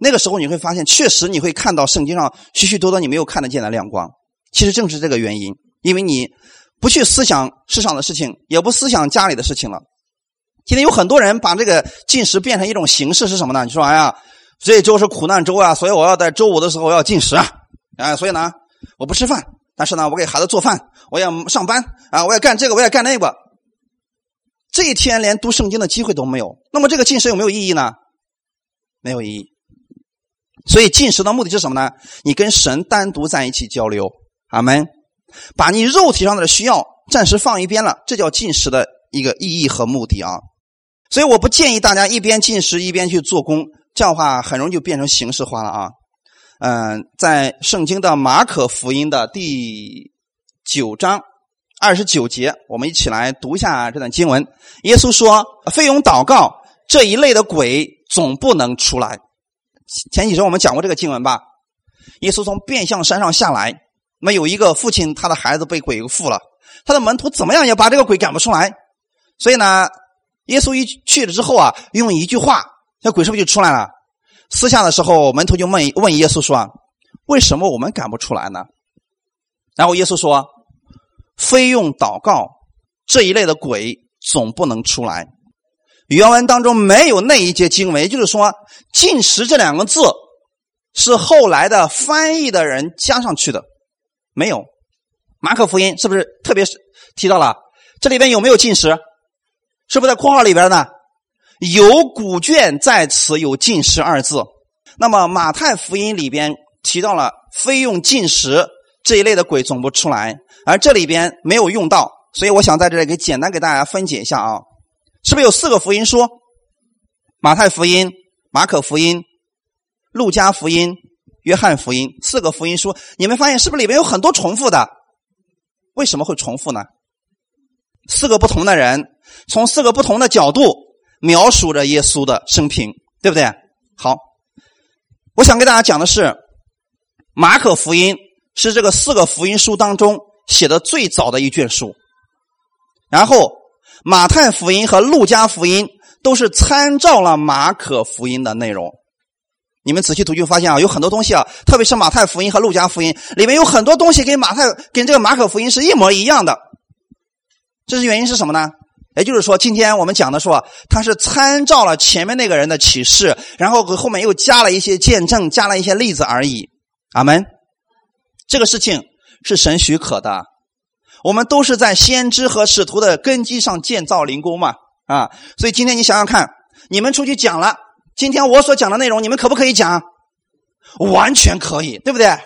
那个时候你会发现，确实你会看到圣经上许许多多你没有看得见的亮光。其实正是这个原因，因为你不去思想世上的事情，也不思想家里的事情了。今天有很多人把这个进食变成一种形式是什么呢？你说哎呀，这周是苦难周啊，所以我要在周五的时候要进食啊，啊，所以呢我不吃饭，但是呢我给孩子做饭，我要上班啊，我要干这个，我要干那个。这一天连读圣经的机会都没有，那么这个进食有没有意义呢？没有意义。所以进食的目的是什么呢？你跟神单独在一起交流，阿门。把你肉体上的需要暂时放一边了，这叫进食的一个意义和目的啊。所以我不建议大家一边进食一边去做工，这样的话很容易就变成形式化了啊。嗯，在圣经的马可福音的第九章二十九节，我们一起来读一下这段经文。耶稣说：“费用祷告这一类的鬼总不能出来。”前几周我们讲过这个经文吧？耶稣从变相山上下来，那么有一个父亲，他的孩子被鬼附了，他的门徒怎么样也把这个鬼赶不出来。所以呢，耶稣一去了之后啊，用一句话，那鬼是不是就出来了？私下的时候，门徒就问问耶稣说：“为什么我们赶不出来呢？”然后耶稣说：“非用祷告这一类的鬼总不能出来。”原文当中没有那一节经文，也就是说“进食”这两个字是后来的翻译的人加上去的，没有。马可福音是不是特别提到了？这里边有没有进食？是不是在括号里边呢？有古卷在此有进食二字。那么马太福音里边提到了非用进食这一类的鬼总不出来，而这里边没有用到，所以我想在这里给简单给大家分解一下啊。是不是有四个福音书？马太福音、马可福音、路加福音、约翰福音四个福音书，你们发现是不是里面有很多重复的？为什么会重复呢？四个不同的人，从四个不同的角度描述着耶稣的生平，对不对？好，我想跟大家讲的是，马可福音是这个四个福音书当中写的最早的一卷书。然后，马太福音和路加福音都是参照了马可福音的内容。你们仔细读就发现啊，有很多东西啊，特别是马太福音和路加福音里面有很多东西跟马太跟这个马可福音是一模一样的。这是原因是什么呢？也就是说，今天我们讲的说，他是参照了前面那个人的启示，然后后面又加了一些见证，加了一些例子而已。阿门。这个事情是神许可的。我们都是在先知和使徒的根基上建造灵宫嘛，啊，所以今天你想想看，你们出去讲了，今天我所讲的内容，你们可不可以讲？完全可以，对不对？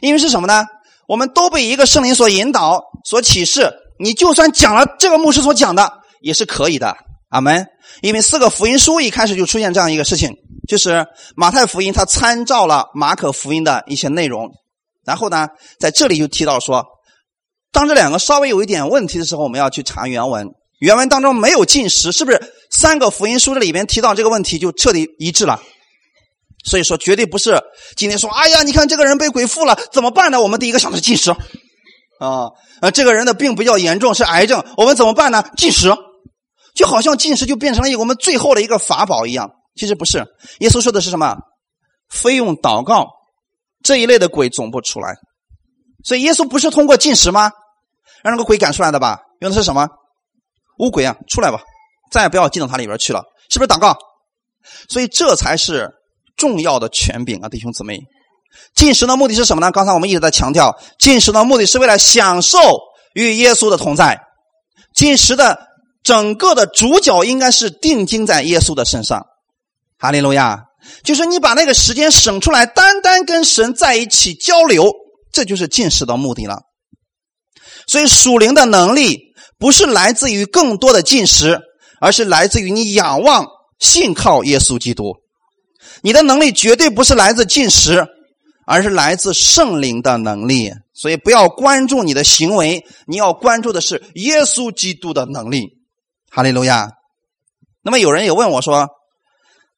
因为是什么呢？我们都被一个圣灵所引导、所启示，你就算讲了这个牧师所讲的，也是可以的。阿门。因为四个福音书一开始就出现这样一个事情，就是马太福音它参照了马可福音的一些内容，然后呢，在这里就提到说。当这两个稍微有一点问题的时候，我们要去查原文。原文当中没有进食，是不是三个福音书这里边提到这个问题就彻底一致了？所以说，绝对不是今天说，哎呀，你看这个人被鬼附了，怎么办呢？我们第一个想的是进食啊，呃，这个人的病比较严重，是癌症，我们怎么办呢？进食，就好像进食就变成了一个我们最后的一个法宝一样。其实不是，耶稣说的是什么？非用祷告这一类的鬼总不出来。所以耶稣不是通过进食吗？让那个鬼赶出来的吧？用的是什么？乌鬼啊，出来吧！再也不要进到他里边去了，是不是祷告？所以这才是重要的权柄啊，弟兄姊妹！进食的目的是什么呢？刚才我们一直在强调，进食的目的是为了享受与耶稣的同在。进食的整个的主角应该是定睛在耶稣的身上。哈利路亚！就是你把那个时间省出来，单单跟神在一起交流，这就是进食的目的了。所以属灵的能力不是来自于更多的进食，而是来自于你仰望、信靠耶稣基督。你的能力绝对不是来自进食，而是来自圣灵的能力。所以不要关注你的行为，你要关注的是耶稣基督的能力。哈利路亚。那么有人也问我说：“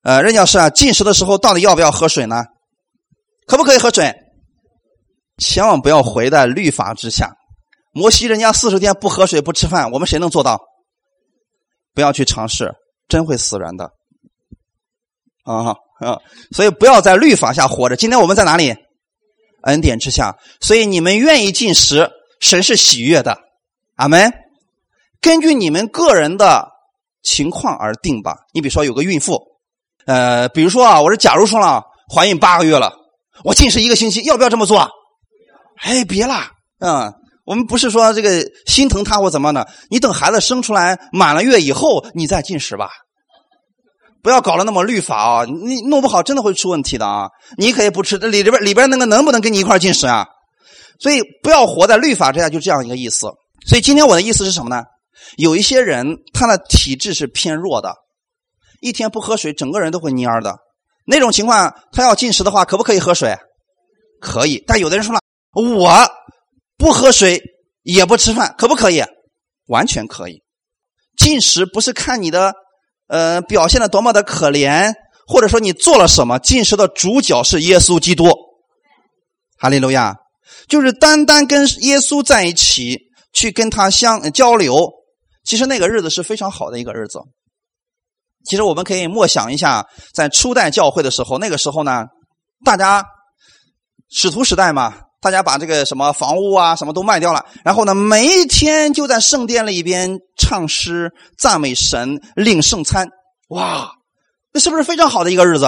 呃，任教师啊，进食的时候到底要不要喝水呢？可不可以喝水？千万不要回在律法之下。”摩西人家四十天不喝水不吃饭，我们谁能做到？不要去尝试，真会死人的。啊啊！所以不要在律法下活着。今天我们在哪里？恩典之下。所以你们愿意进食，神是喜悦的。阿门。根据你们个人的情况而定吧。你比如说有个孕妇，呃，比如说啊，我是假如说了怀孕八个月了，我进食一个星期，要不要这么做？哎，别啦，嗯。我们不是说这个心疼他或怎么的，你等孩子生出来满了月以后，你再进食吧，不要搞得那么律法啊！你弄不好真的会出问题的啊！你可以不吃，里里边里边那个能不能跟你一块进食啊？所以不要活在律法之下，就这样一个意思。所以今天我的意思是什么呢？有一些人他的体质是偏弱的，一天不喝水，整个人都会蔫儿的。那种情况，他要进食的话，可不可以喝水？可以。但有的人说了，我。不喝水也不吃饭，可不可以？完全可以。进食不是看你的，呃，表现的多么的可怜，或者说你做了什么。进食的主角是耶稣基督，哈利路亚。就是单单跟耶稣在一起，去跟他相交流，其实那个日子是非常好的一个日子。其实我们可以默想一下，在初代教会的时候，那个时候呢，大家使徒时代嘛。大家把这个什么房屋啊，什么都卖掉了，然后呢，每一天就在圣殿里边唱诗、赞美神、领圣餐。哇，那是不是非常好的一个日子？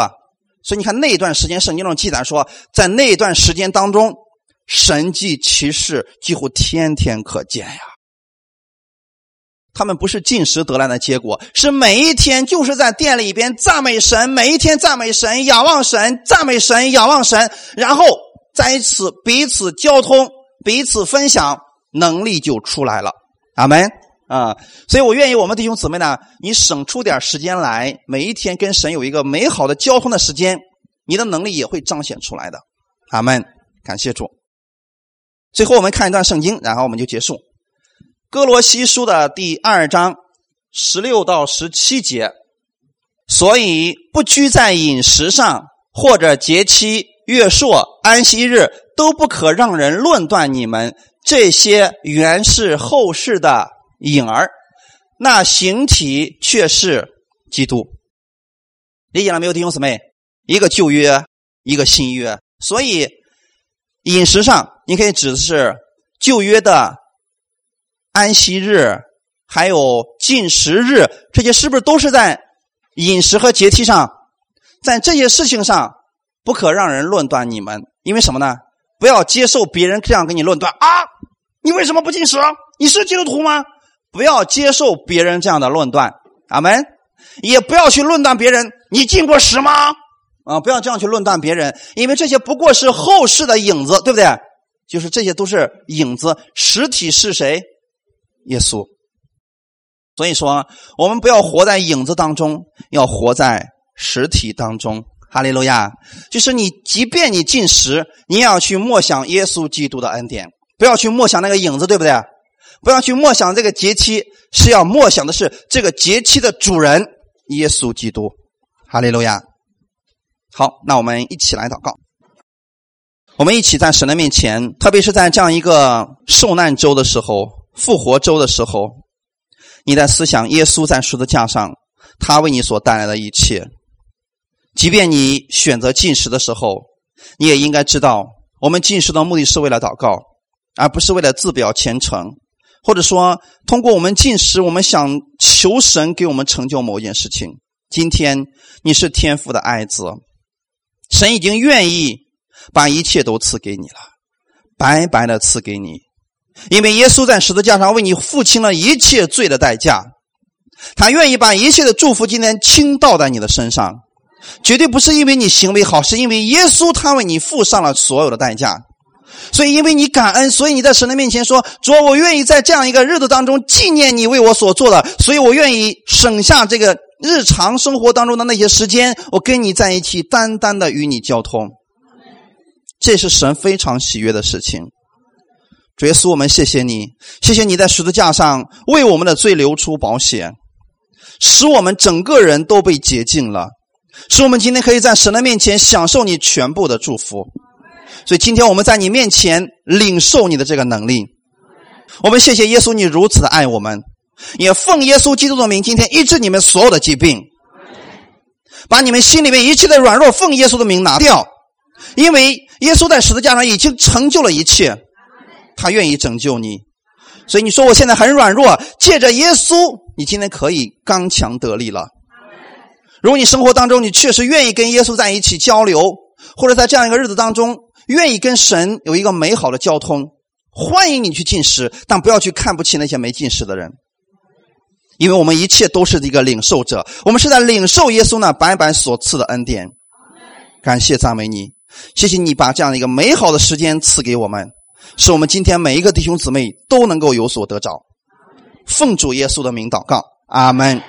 所以你看那段时间，圣经中记载说，在那段时间当中，神迹奇事几乎天天可见呀。他们不是进食得来的结果，是每一天就是在店里边赞美神，每一天赞美神、仰望神、赞美神、仰望神，然后。在一起彼此交通，彼此分享，能力就出来了。阿门啊！所以我愿意我们弟兄姊妹呢，你省出点时间来，每一天跟神有一个美好的交通的时间，你的能力也会彰显出来的。阿门！感谢主。最后我们看一段圣经，然后我们就结束。哥罗西书的第二章十六到十七节，所以不拘在饮食上或者节期。月朔、安息日都不可让人论断你们。这些原是后世的影儿，那形体却是基督。理解了没有，弟兄姊妹？一个旧约，一个新约。所以饮食上，你可以指的是旧约的安息日，还有禁食日，这些是不是都是在饮食和节期上？在这些事情上，不可让人论断你们，因为什么呢？不要接受别人这样跟你论断啊！你为什么不进食？你是基督徒吗？不要接受别人这样的论断，阿门。也不要去论断别人，你进过食吗？啊，不要这样去论断别人，因为这些不过是后世的影子，对不对？就是这些都是影子，实体是谁？耶稣。所以说，我们不要活在影子当中，要活在实体当中。哈利路亚！就是你，即便你进食，你也要去默想耶稣基督的恩典，不要去默想那个影子，对不对？不要去默想这个节期，是要默想的是这个节期的主人耶稣基督。哈利路亚！好，那我们一起来祷告。我们一起在神的面前，特别是在这样一个受难周的时候、复活周的时候，你在思想耶稣在十字架上，他为你所带来的一切。即便你选择进食的时候，你也应该知道，我们进食的目的是为了祷告，而不是为了自表虔诚，或者说通过我们进食，我们想求神给我们成就某件事情。今天你是天父的爱子，神已经愿意把一切都赐给你了，白白的赐给你，因为耶稣在十字架上为你付清了一切罪的代价，他愿意把一切的祝福今天倾倒在你的身上。绝对不是因为你行为好，是因为耶稣他为你付上了所有的代价。所以，因为你感恩，所以你在神的面前说：“主，我愿意在这样一个日子当中纪念你为我所做的。”所以我愿意省下这个日常生活当中的那些时间，我跟你在一起，单单的与你交通。这是神非常喜悦的事情。主耶稣，我们谢谢你，谢谢你在十字架上为我们的罪流出保险，使我们整个人都被洁净了。使我们今天可以在神的面前享受你全部的祝福，所以今天我们在你面前领受你的这个能力。我们谢谢耶稣，你如此的爱我们，也奉耶稣基督的名，今天医治你们所有的疾病，把你们心里面一切的软弱奉耶稣的名拿掉，因为耶稣在十字架上已经成就了一切，他愿意拯救你。所以你说我现在很软弱，借着耶稣，你今天可以刚强得力了。如果你生活当中你确实愿意跟耶稣在一起交流，或者在这样一个日子当中愿意跟神有一个美好的交通，欢迎你去进食，但不要去看不起那些没进食的人，因为我们一切都是一个领受者，我们是在领受耶稣那白白所赐的恩典。感谢赞美你，谢谢你把这样的一个美好的时间赐给我们，使我们今天每一个弟兄姊妹都能够有所得着。奉主耶稣的名祷告，阿门。